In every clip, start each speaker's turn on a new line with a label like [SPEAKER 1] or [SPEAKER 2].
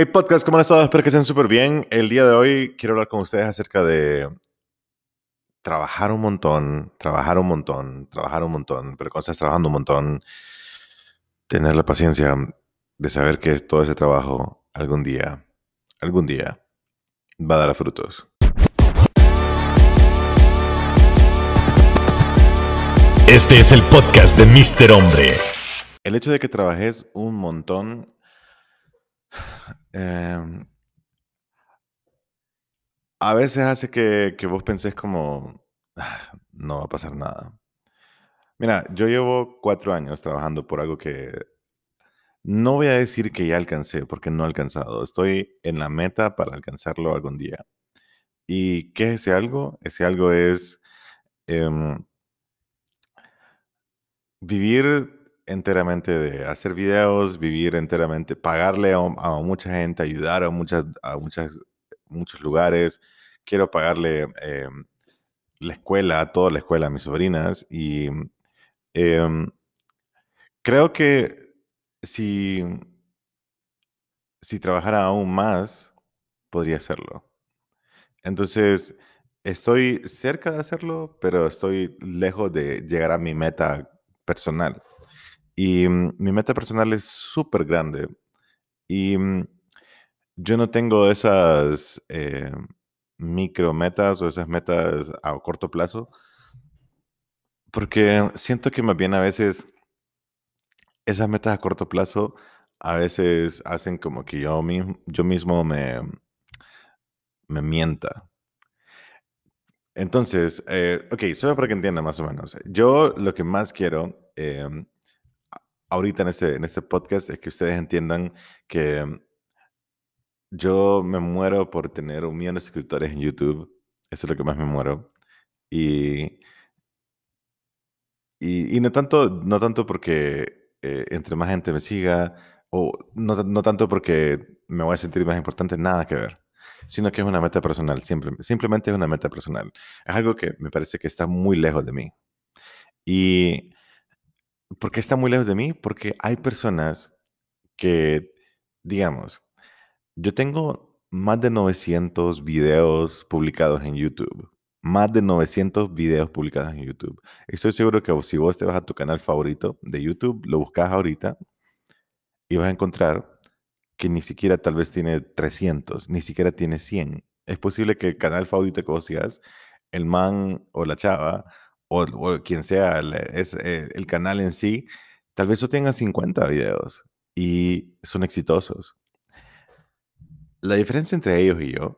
[SPEAKER 1] Hey podcast, ¿cómo han estado? Espero que estén súper bien. El día de hoy quiero hablar con ustedes acerca de trabajar un montón, trabajar un montón, trabajar un montón, pero cuando estás trabajando un montón, tener la paciencia de saber que todo ese trabajo algún día, algún día va a dar frutos.
[SPEAKER 2] Este es el podcast de Mr. Hombre.
[SPEAKER 1] El hecho de que trabajes un montón Em, a veces hace que, vos pensés como, "Ah, no va a pasar nada. Mira, yo llevo cuatro años trabajando por algo que no voy a decir que ya alcancé, porque no he alcanzado. Estoy en la meta para alcanzarlo algún día. ¿Y qué es ese algo? Ese algo es em, vivir enteramente de hacer videos, vivir enteramente, pagarle a, mucha gente, ayudar a, muchas, a muchas, muchos lugares. Quiero pagarle em, la escuela, a toda la escuela a mis sobrinas. Y em, creo que si, si trabajara aún más, podría hacerlo. Entonces, estoy cerca de hacerlo, pero estoy lejos de llegar a mi meta personal. Y mm, mi meta personal es súper grande. Y mm, yo no tengo esas eh, micro metas o esas metas a corto plazo, porque siento que más bien a veces esas metas a corto plazo a veces hacen como que yo mismo, yo mismo me, me mienta. Entonces, eh, ok, solo para que entienda más o menos. Yo lo que más quiero em, ahorita en este, en este podcast es que ustedes entiendan que em, yo me muero por tener un millón de suscriptores en YouTube. Eso es lo que más me muero. Y, y, y no tanto, no tanto porque eh, entre más gente me siga, o no, no tanto porque me voy a sentir más importante, nada que ver, sino que es una meta personal, siempre, simplemente es una meta personal. Es algo que me parece que está muy lejos de mí. ¿Y por qué está muy lejos de mí? Porque hay personas que, digamos, yo tengo más de 900 videos publicados en YouTube. Más de 900 videos publicados en YouTube. Estoy seguro que si vos te vas a tu canal favorito de YouTube, lo buscas ahorita y vas a encontrar que ni siquiera tal vez tiene 300, ni siquiera tiene 100. Es posible que el canal favorito que vos sigas, el man o la chava o, quien sea el, es, eh, el canal en sí, tal vez solo tenga 50 videos y son exitosos. La diferencia entre ellos y yo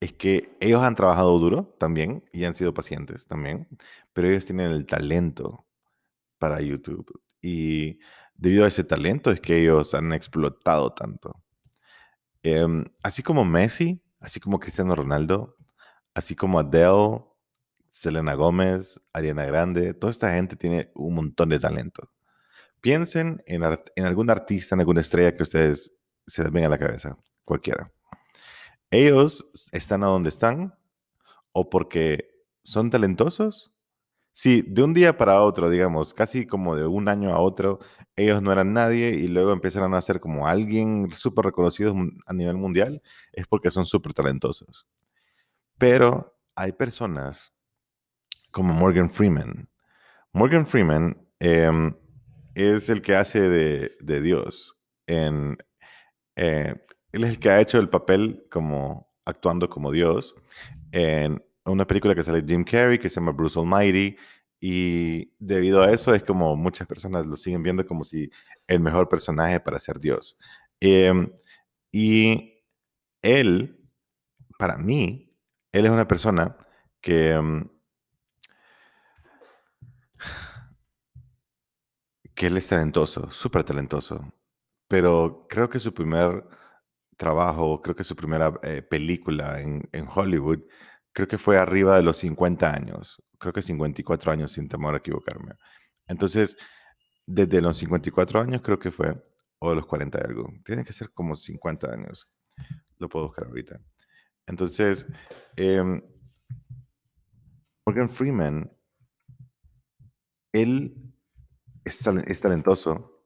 [SPEAKER 1] es que ellos han trabajado duro también y han sido pacientes también, pero ellos tienen el talento para YouTube. Y debido a ese talento es que ellos han explotado tanto. Em, así como Messi, así como Cristiano Ronaldo, así como Adele, Selena Gómez, Ariana Grande, toda esta gente tiene un montón de talento. Piensen en, algún artista, en alguna estrella que ustedes se les venga a la cabeza, cualquiera. Ellos están a donde están o porque son talentosos. Si de un día para otro, digamos, casi como de un año a otro, ellos no eran nadie y luego empezaron a ser como alguien súper reconocido a nivel mundial, es porque son súper talentosos. Pero hay personas como Morgan Freeman. Morgan Freeman em, es el que hace de, de Dios. En, eh, él es el que ha hecho el papel como actuando como Dios en una película que sale Jim Carrey que se llama Bruce Almighty. Y debido a eso es como muchas personas lo siguen viendo como si el mejor personaje para ser Dios. Em, y él, para mí, él es una persona que, em, que él es talentoso, súper talentoso. Pero creo que su primer trabajo, creo que su primera eh, película en, Hollywood, creo que fue arriba de los 50 años. Creo que 54 años, sin temor a equivocarme. Entonces, desde los 54 años creo que fue, o los 40 y algo. Tiene que ser como 50 años. Lo puedo buscar ahorita. Entonces, em, Morgan Freeman, él es, tal- es talentoso,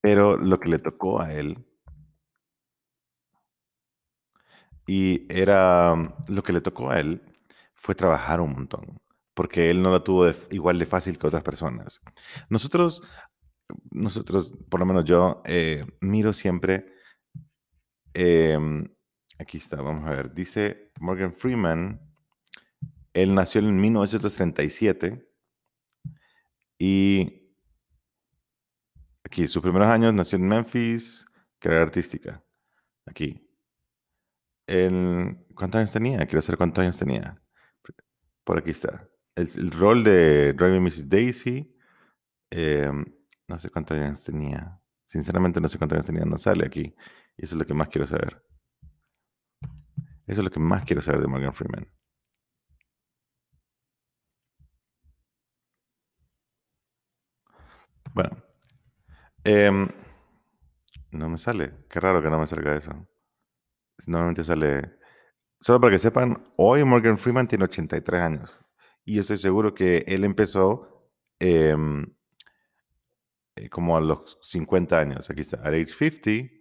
[SPEAKER 1] Pero lo que le tocó a él y era lo que le tocó a él fue trabajar un montón, porque él no lo tuvo igual de fácil que otras personas. Nosotros, nosotros, por lo menos yo, eh, miro siempre, em, aquí está, vamos a ver, dice Morgan Freeman, él nació en 1937 y aquí, sus primeros años nació en Memphis, carrera artística, aquí. El, ¿Cuántos años tenía? Quiero saber cuántos años tenía. Por aquí está. El, rol de Driving Mrs. Daisy, em, no sé cuántos años tenía. Sinceramente no sé cuántos años tenía, no sale aquí. Y eso es lo que más quiero saber. Eso es lo que más quiero saber de Morgan Freeman. Bueno. em, no me sale. Qué raro que no me salga eso. Normalmente sale... Solo para que sepan, hoy Morgan Freeman tiene 83 años. Y yo estoy seguro que él empezó em, eh, como a los 50 años. Aquí está, at age 50.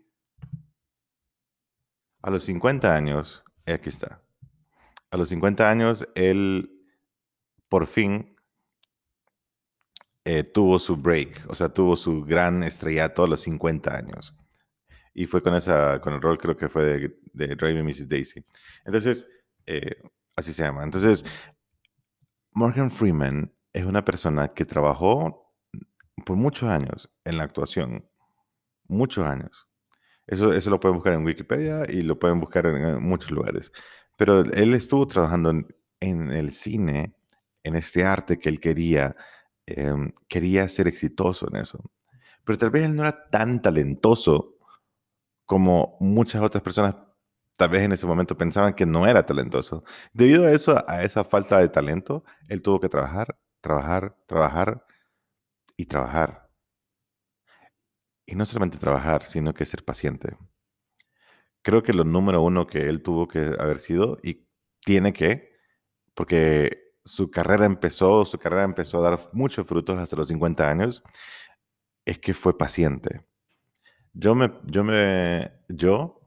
[SPEAKER 1] A los 50 años, aquí está. A los 50 años, él por fin eh, tuvo su break, o sea, tuvo su gran estrellato a los 50 años. Y fue con, esa, con el rol, creo que fue de, de Driving Mrs. Daisy. Entonces, eh, así se llama. Entonces, Morgan Freeman es una persona que trabajó por muchos años en la actuación. Muchos años. Eso, eso lo pueden buscar en Wikipedia y lo pueden buscar en, en muchos lugares. Pero él estuvo trabajando en, en el cine, en este arte que él quería, em, quería ser exitoso en eso. Pero tal vez él no era tan talentoso como muchas otras personas tal vez en ese momento pensaban que no era talentoso. Debido a eso, a esa falta de talento, él tuvo que trabajar, trabajar, trabajar y trabajar. Y no solamente trabajar, sino que ser paciente. Creo que lo número uno que él tuvo que haber sido y tiene que, porque su carrera empezó, su carrera empezó a dar muchos frutos hasta los 50 años, es que fue paciente. Yo me, yo me, yo,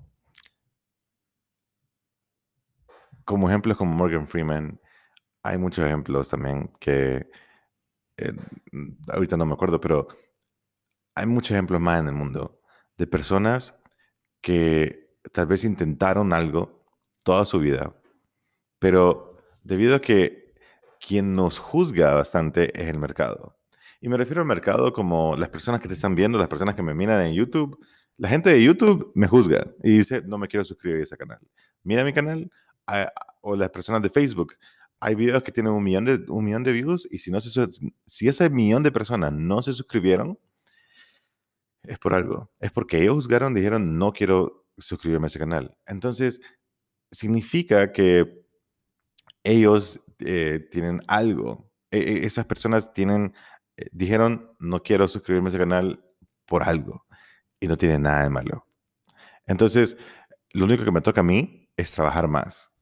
[SPEAKER 1] como ejemplos como Morgan Freeman, hay muchos ejemplos también que eh, ahorita no me acuerdo, pero hay muchos ejemplos más en el mundo de personas que tal vez intentaron algo toda su vida, pero debido a que quien nos juzga bastante es el mercado. Y me refiero al mercado como las personas que te están viendo, las personas que me miran en YouTube. La gente de YouTube me juzga y dice, no me quiero suscribir a ese canal. Mira mi canal. o las personas de Facebook. Hay videos que tienen un millón de, un millón de views y si, no se, si ese millón de personas no se suscribieron, es por algo. Es porque ellos juzgaron, dijeron, no quiero suscribirme a ese canal. Entonces, significa que ellos eh, tienen algo. E- e- esas personas tienen, eh, dijeron, no quiero suscribirme a ese canal por algo. Y no tiene nada de malo. Entonces, lo único que me toca a mí es trabajar más.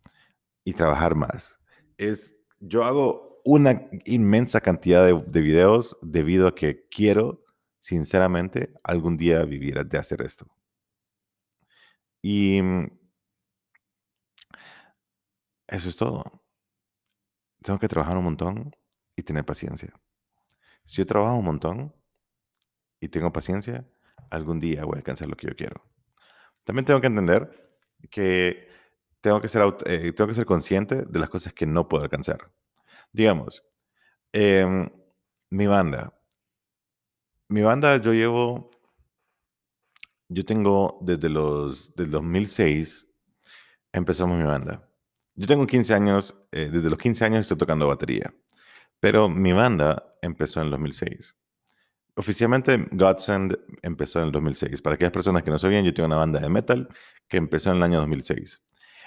[SPEAKER 1] Y trabajar más. Es, yo hago una inmensa cantidad de, de videos debido a que quiero, sinceramente, algún día vivir de hacer esto. Y mm, eso es todo. Tengo que trabajar un montón y tener paciencia. Si yo trabajo un montón y tengo paciencia, algún día voy a alcanzar lo que yo quiero. También tengo que entender que tengo que ser, eh, tengo que ser consciente de las cosas que no puedo alcanzar. Digamos, em, mi banda. Mi banda yo llevo, yo tengo desde los, del 2006, empezamos mi banda. Yo tengo 15 años, eh, desde los 15 años estoy tocando batería, pero mi banda empezó en el 2006. Oficialmente, Godsend empezó en el 2006. Para aquellas personas que no sabían, yo tengo una banda de metal que empezó en el año 2006.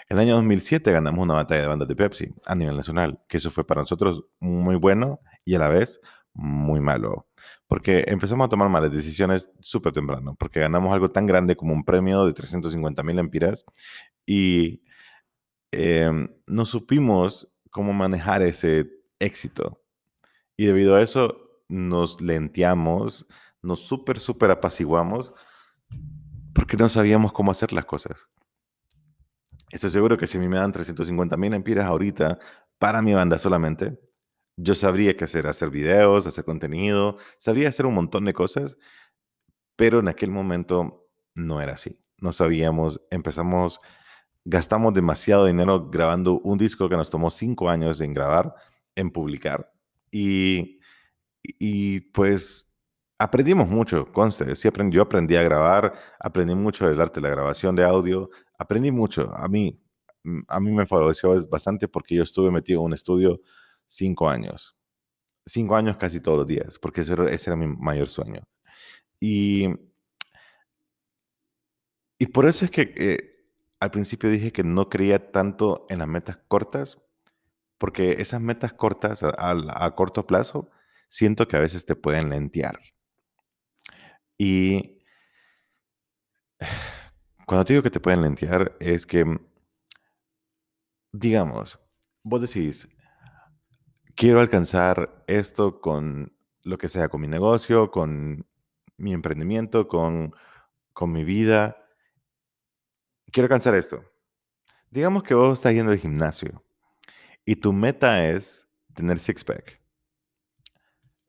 [SPEAKER 1] En el año 2007 ganamos una batalla de bandas de Pepsi a nivel nacional, que eso fue para nosotros muy bueno y a la vez muy malo, porque empezamos a tomar malas decisiones súper temprano, porque ganamos algo tan grande como un premio de 350 mil empiras y em, no supimos cómo manejar ese éxito. Y debido a eso nos lenteamos nos súper, súper apaciguamos porque no sabíamos cómo hacer las cosas. Estoy seguro que si me dan 350 mil empiras ahorita para mi banda solamente, yo sabría qué hacer, hacer videos, hacer contenido, sabría hacer un montón de cosas, pero en aquel momento no era así. No sabíamos, empezamos, gastamos demasiado dinero grabando un disco que nos tomó cinco años en grabar, en publicar. Y, y pues aprendimos mucho, conste, sí aprendí, yo aprendí a grabar, aprendí mucho del arte de la grabación de audio, aprendí mucho. A mí, a mí me favoreció bastante porque yo estuve metido en un estudio cinco años. Cinco años casi todos los días, porque era, ese era mi mayor sueño. Y, y por eso es que eh, al principio dije que no creía tanto en las metas cortas, porque esas metas cortas a, corto plazo siento que a veces te pueden lentear. Y cuando te digo que te pueden lentear, es que, digamos, vos decís, quiero alcanzar esto con lo que sea, con mi negocio, con mi emprendimiento, con, con mi vida. Quiero alcanzar esto. Digamos que vos estás yendo al gimnasio y tu meta es tener six-pack.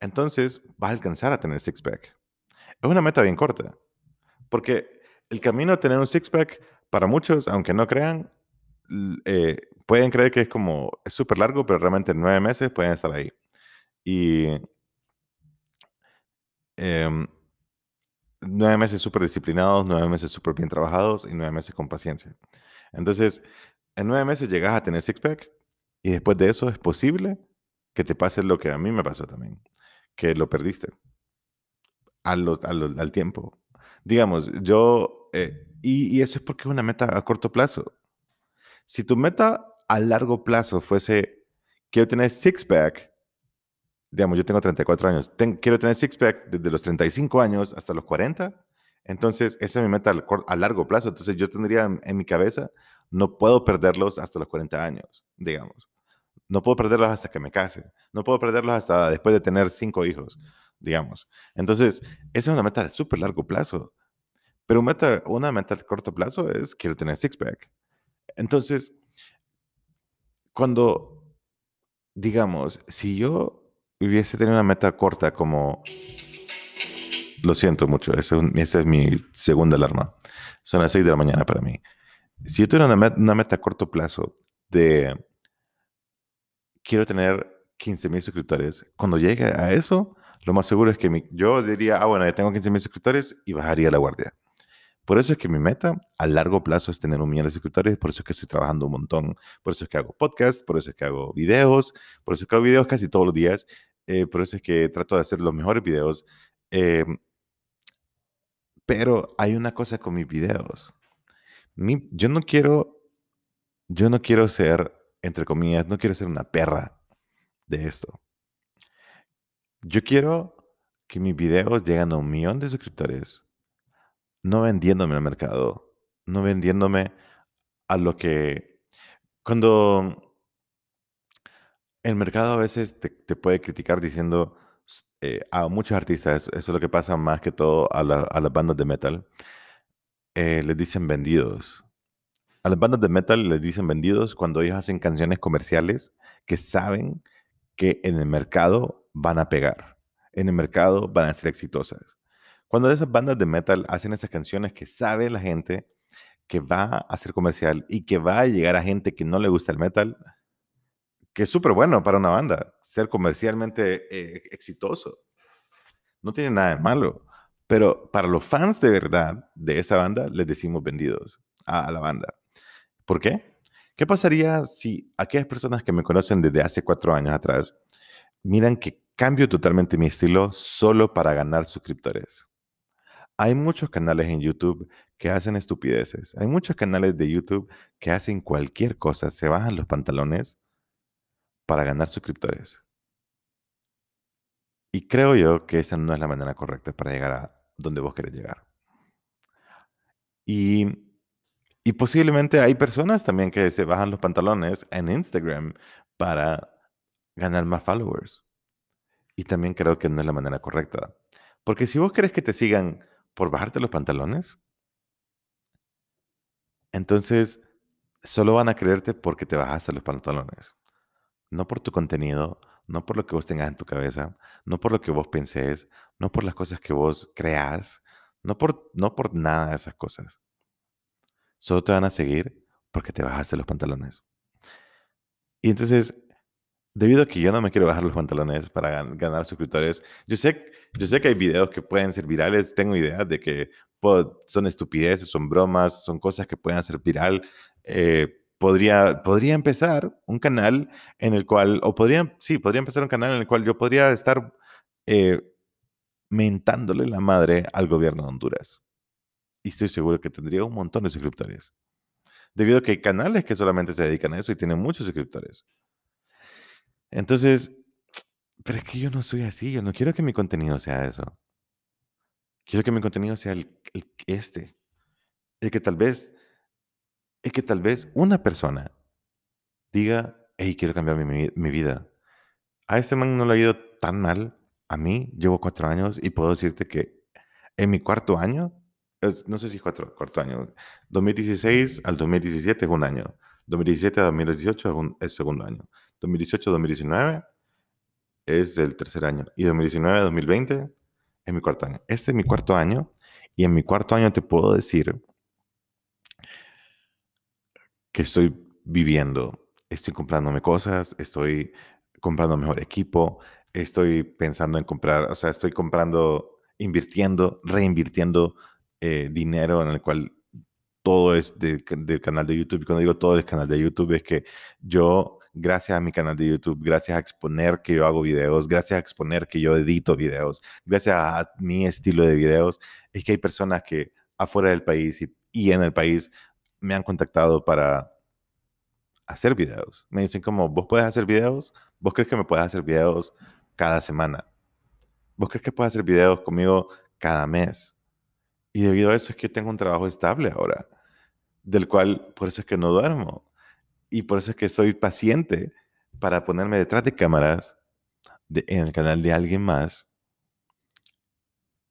[SPEAKER 1] Entonces vas a alcanzar a tener six-pack. Es una meta bien corta, porque el camino a tener un six-pack, para muchos, aunque no crean, eh, pueden creer que es como, es súper largo, pero realmente en nueve meses pueden estar ahí. Y em, nueve meses súper disciplinados, nueve meses súper bien trabajados y nueve meses con paciencia. Entonces, en nueve meses llegas a tener six-pack y después de eso es posible que te pase lo que a mí me pasó también, que lo perdiste al, tiempo. Digamos, yo, eh, y, y, eso es porque es una meta a corto plazo. Si tu meta a largo plazo fuese, quiero tener six-pack, digamos, yo tengo 34 años, quiero tener six-pack desde los 35 años hasta los 40, entonces esa es mi meta a largo plazo. Entonces yo tendría en, en mi cabeza, no puedo perderlos hasta los 40 años, digamos. No puedo perderlos hasta que me case. No puedo perderlos hasta después de tener cinco hijos digamos. Entonces, esa es una meta de súper largo plazo. Pero una meta, una meta de corto plazo es quiero tener six-pack. Entonces, cuando, digamos, si yo hubiese tenido una meta corta como... Lo siento mucho, esa es, mi segunda alarma. Son las 6 de la mañana para mí. Si yo tuviera una meta, una meta a corto plazo de quiero tener 15 mil suscriptores, cuando llegue a eso, lo más seguro es que yo diría, ah, bueno, ya tengo 15 mil suscriptores y bajaría la guardia. Por eso es que mi meta a largo plazo es tener un millón de suscriptores, por eso es que estoy trabajando un montón, por eso es que hago podcast, por eso es que hago videos, por eso es que hago videos casi todos los días, eh, por eso es que trato de hacer los mejores videos. Eh, pero hay una cosa con mis videos. yo no quiero, yo no quiero ser, entre comillas, no quiero ser una perra de esto. Yo quiero que mis videos lleguen a un millón de suscriptores, no vendiéndome al mercado, no vendiéndome a lo que... Cuando el mercado a veces te, puede criticar diciendo eh, a muchos artistas, eso es lo que pasa más que todo a, las bandas de metal, eh, les dicen vendidos. A las bandas de metal les dicen vendidos cuando ellos hacen canciones comerciales que saben que en el mercado van a pegar. En el mercado van a ser exitosas. Cuando esas bandas de metal hacen esas canciones que sabe la gente que va a ser comercial y que va a llegar a gente que no le gusta el metal, que es súper bueno para una banda, ser comercialmente eh, exitoso. No tiene nada de malo. Pero para los fans de verdad de esa banda, les decimos vendidos a, a la banda. ¿Por qué? ¿Qué pasaría si aquellas personas que me conocen desde hace cuatro años atrás miran que cambio totalmente mi estilo solo para ganar suscriptores. Hay muchos canales en YouTube que hacen estupideces. Hay muchos canales de YouTube que hacen cualquier cosa, se bajan los pantalones para ganar suscriptores. Y creo yo que esa no es la manera correcta para llegar a donde vos querés llegar. Y, y posiblemente hay personas también que se bajan los pantalones en Instagram para ganar más followers. Y también creo que no es la manera correcta. Porque si vos querés que te sigan por bajarte los pantalones, entonces solo van a creerte porque te bajaste los pantalones. No por tu contenido, no por lo que vos tengas en tu cabeza, no por lo que vos pensés, no por las cosas que vos creás, no por, no por nada de esas cosas. Solo te van a seguir porque te bajaste los pantalones. Y entonces, debido a que yo no me quiero bajar los pantalones para ganar suscriptores, yo sé, yo sé que hay videos que pueden ser virales, tengo idea de que son estupideces, son bromas, son cosas que pueden hacer viral. Eh, podría, podría empezar un canal en el cual, o podría, sí, podría empezar un canal en el cual yo podría estar eh, mentándole la madre al gobierno de Honduras. Y estoy seguro que tendría un montón de suscriptores. Debido a que hay canales que solamente se dedican a eso y tienen muchos suscriptores. Entonces, pero es que yo no soy así, yo no quiero que mi contenido sea eso. Quiero que mi contenido sea este. El que tal vez, el que tal vez una persona diga, hey, quiero cambiar mi, mi vida. A este man no le ha ido tan mal. A mí llevo cuatro años y puedo decirte que en mi cuarto año, no sé si cuatro, cuarto año, 2016 al 2017 es un año, 2017 a 2018 es, un, es segundo año, 2018 a 2019 es el tercer año y 2019 a 2020 es mi cuarto año. Este es mi cuarto año y en mi cuarto año te puedo decir que estoy viviendo, estoy comprándome cosas, estoy comprando mejor equipo, estoy pensando en comprar, o sea, estoy comprando, invirtiendo, reinvirtiendo eh, dinero en el cual todo es del canal de YouTube. Y cuando digo todo el canal de YouTube es que yo gracias a mi canal de YouTube, gracias a exponer que yo hago videos, gracias a exponer que yo edito videos, gracias a mi estilo de videos, es que hay personas que afuera del país y, en el país me han contactado para hacer videos. Me dicen como, ¿vos puedes hacer videos? ¿Vos crees que me puedes hacer videos cada semana? ¿Vos crees que puedes hacer videos conmigo cada mes? Y debido a eso es que tengo un trabajo estable ahora, del cual por eso es que no duermo. Y por eso es que soy paciente para ponerme detrás de cámaras en el canal de alguien más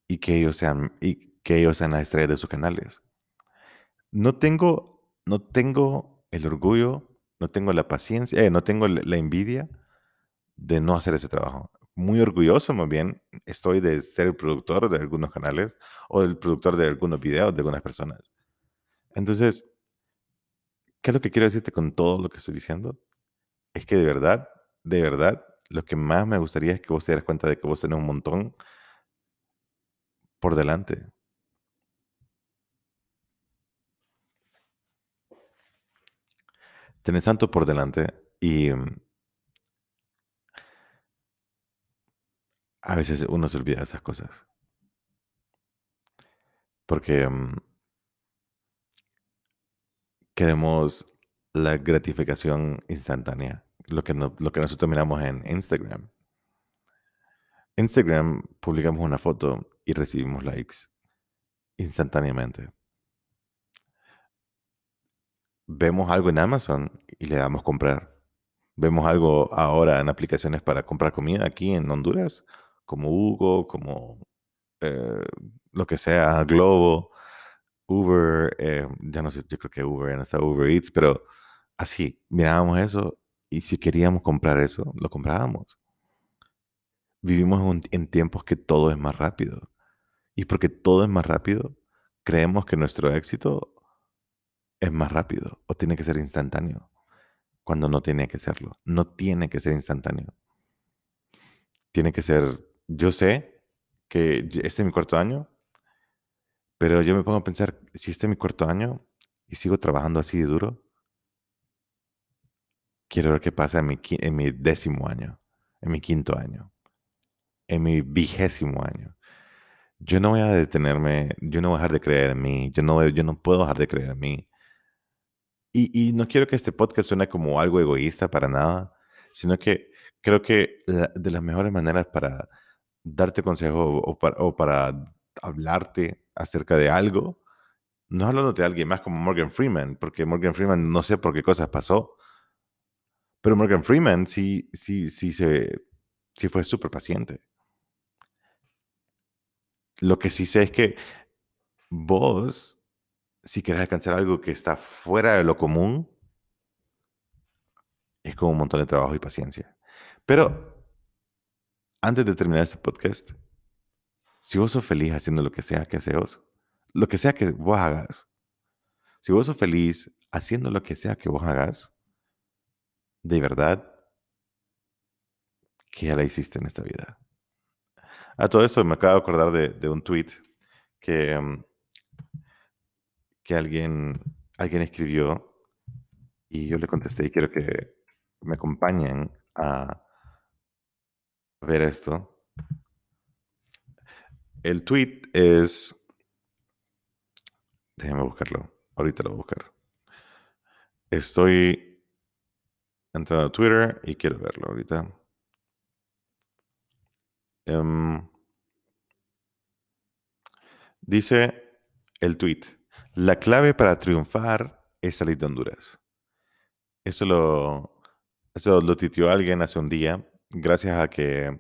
[SPEAKER 1] y que ellos sean, y que ellos sean las estrellas de sus canales. No tengo, no tengo el orgullo, no tengo la paciencia, eh, no tengo la envidia de no hacer ese trabajo. Muy orgulloso, más bien, estoy de ser el productor de algunos canales o el productor de algunos videos de algunas personas. Entonces, ¿Qué es lo que quiero decirte con todo lo que estoy diciendo? Es que de verdad, de verdad, lo que más me gustaría es que vos te dieras cuenta de que vos tenés un montón por delante. Tenés tanto por delante y mm, a veces uno se olvida de esas cosas. Porque mm, queremos la gratificación instantánea, lo que, lo que nosotros miramos en Instagram. Instagram publicamos una foto y recibimos likes instantáneamente. Vemos algo en Amazon y le damos comprar. Vemos algo ahora en aplicaciones para comprar comida aquí en Honduras, como Hugo, como eh, lo que sea, Globo. Uber, eh, ya no sé, yo creo que Uber ya no está Uber Eats, pero así, mirábamos eso y si queríamos comprar eso, lo comprábamos. Vivimos en tiempos que todo es más rápido. Y porque todo es más rápido, creemos que nuestro éxito es más rápido o tiene que ser instantáneo, cuando no tiene que serlo. No tiene que ser instantáneo. Tiene que ser, yo sé que este es mi cuarto año, pero yo me pongo a pensar, si este es mi cuarto año y sigo trabajando así de duro, quiero ver qué pasa en mi, en mi décimo año, en mi quinto año, en mi vigésimo año. Yo no voy a detenerme, yo no voy a dejar de creer en mí, yo no, yo no puedo dejar de creer en mí. Y, no quiero que este podcast suene como algo egoísta para nada, sino que creo que de las mejores maneras para darte consejo o para, o para hablarte acerca de algo, no hablando de alguien más como Morgan Freeman, porque Morgan Freeman no sé por qué cosas pasó, pero Morgan Freeman sí, sí, sí, se, sí fue súper paciente. Lo que sí sé es que vos, si querés alcanzar algo que está fuera de lo común, es como un montón de trabajo y paciencia. Pero antes de terminar este podcast, si vos sos feliz haciendo lo que sea que haces, lo que sea que vos hagas, si vos sos feliz haciendo lo que sea que vos hagas, de verdad, que ya la hiciste en esta vida. A todo eso me acabo de acordar de, un tweet que, mm, que alguien, alguien escribió y yo le contesté y quiero que me acompañen a ver esto. El tweet es... Déjenme buscarlo. Ahorita lo voy a buscar. Estoy entrando a Twitter y quiero verlo ahorita. Em, dice el tweet, la clave para triunfar es salir de Honduras. Eso lo, eso titió alguien hace un día, gracias a que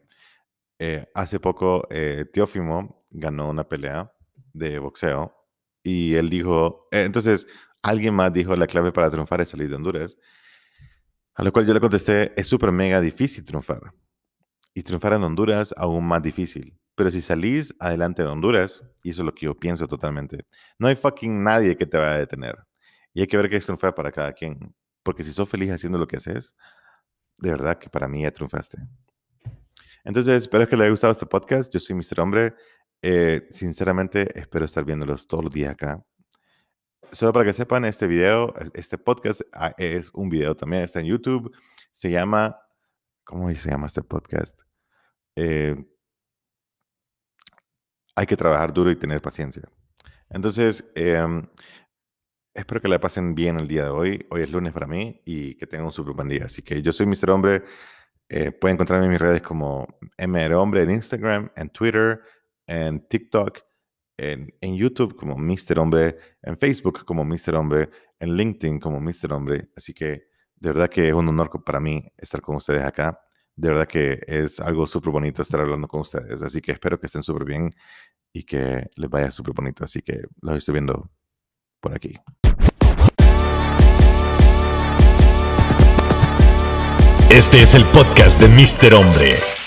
[SPEAKER 1] eh, hace poco eh, Teófimo ganó una pelea de boxeo y él dijo, eh, entonces alguien más dijo la clave para triunfar es salir de Honduras. A lo cual yo le contesté, es súper mega difícil triunfar. Y triunfar en Honduras aún más difícil. Pero si salís adelante en Honduras, y eso es lo que yo pienso totalmente, no hay fucking nadie que te vaya a detener. Y hay que ver qué es triunfar para cada quien. Porque si sos feliz haciendo lo que haces, de verdad que para mí ya triunfaste. Entonces, espero que les haya gustado este podcast. Yo soy Mr. Hombre. Eh, sinceramente, espero estar viéndolos todos los días acá. Solo para que sepan, este video, este podcast ah, es un video también, está en YouTube. Se llama, ¿cómo se llama este podcast? Eh, hay que trabajar duro y tener paciencia. Entonces, em, espero que la pasen bien el día de hoy. Hoy es lunes para mí y que tengan un super buen día. Así que yo soy Mr. Hombre. Eh, pueden encontrarme en mis redes como MR Hombre en Instagram, en Twitter, en TikTok, en, en, YouTube como Mr. Hombre, en Facebook como Mr. Hombre, en LinkedIn como Mr. Hombre. Así que de verdad que es un honor para mí estar con ustedes acá. De verdad que es algo súper bonito estar hablando con ustedes. Así que espero que estén súper bien y que les vaya súper bonito. Así que los estoy viendo por aquí.
[SPEAKER 2] Este es el podcast de Mr. Hombre.